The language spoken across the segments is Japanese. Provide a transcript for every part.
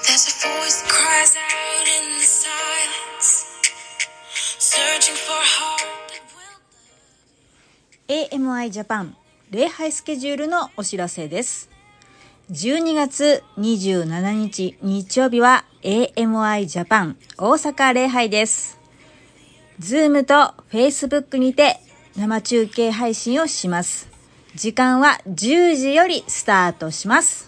There's a voice cries out in the silence, searching for a heart that will. AMI ジャパン礼拝スケジュールのお知らせです。12月27日日曜日は AMI ジャパン大阪礼拝です。 Zoom と Facebook にて生中継配信をします。時間は10時よりスタートします。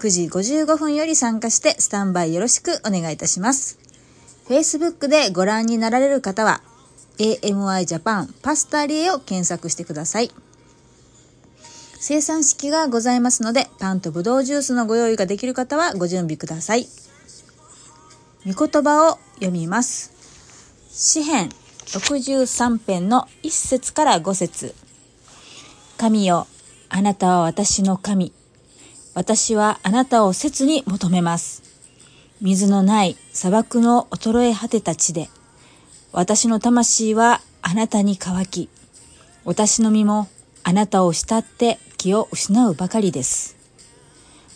9時55分より参加してスタンバイよろしくお願いいたします。Facebook でご覧になられる方は、AMI ジャパンパスタリエを検索してください。生産式がございますので、パンとブドウジュースのご用意ができる方はご準備ください。御言葉を読みます。詩編63編の1節から5節神よ、あなたは私の神。私はあなたを切に求めます。水のない砂漠の衰え果てた地で、私の魂はあなたに乾き、私の身もあなたを慕って気を失うばかりです。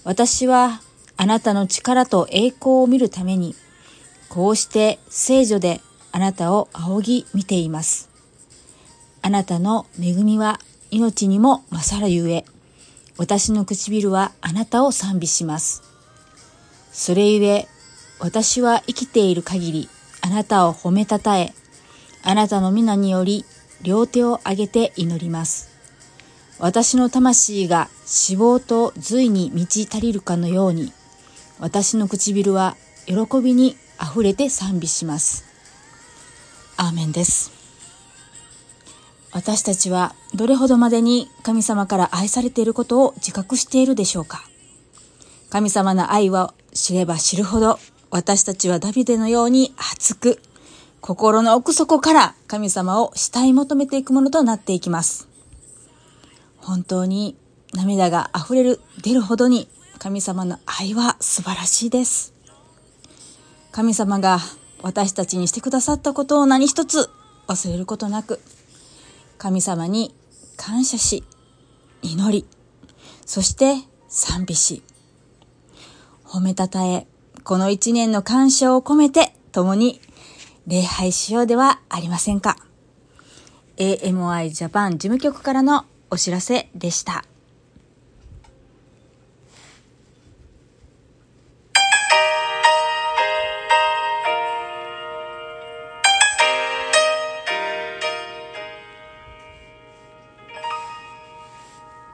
私はあなたの力と栄光を見るために、こうして聖女であなたを仰ぎ見ています。あなたの恵みは命にも勝るゆえ、私の唇はあなたを賛美します。それゆえ、私は生きている限り、あなたを褒めたたえ、あなたの皆により、両手を上げて祈ります。私の魂が脂肪と髄に満ち足りるかのように、私の唇は喜びに溢れて賛美します。アーメンです。私たちはどれほどまでに神様から愛されていることを自覚しているでしょうか？神様の愛を知れば知るほど私たちはダビデのように熱く心の奥底から神様を慕い求めていくものとなっていきます。本当に涙が溢れる、出るほどに神様の愛は素晴らしいです。神様が私たちにしてくださったことを何一つ忘れることなく、神様に感謝し、祈り、そして賛美し、褒めたたえ、この一年の感謝を込めて共に礼拝しようではありませんか。AMI ジャパン事務局からのお知らせでした。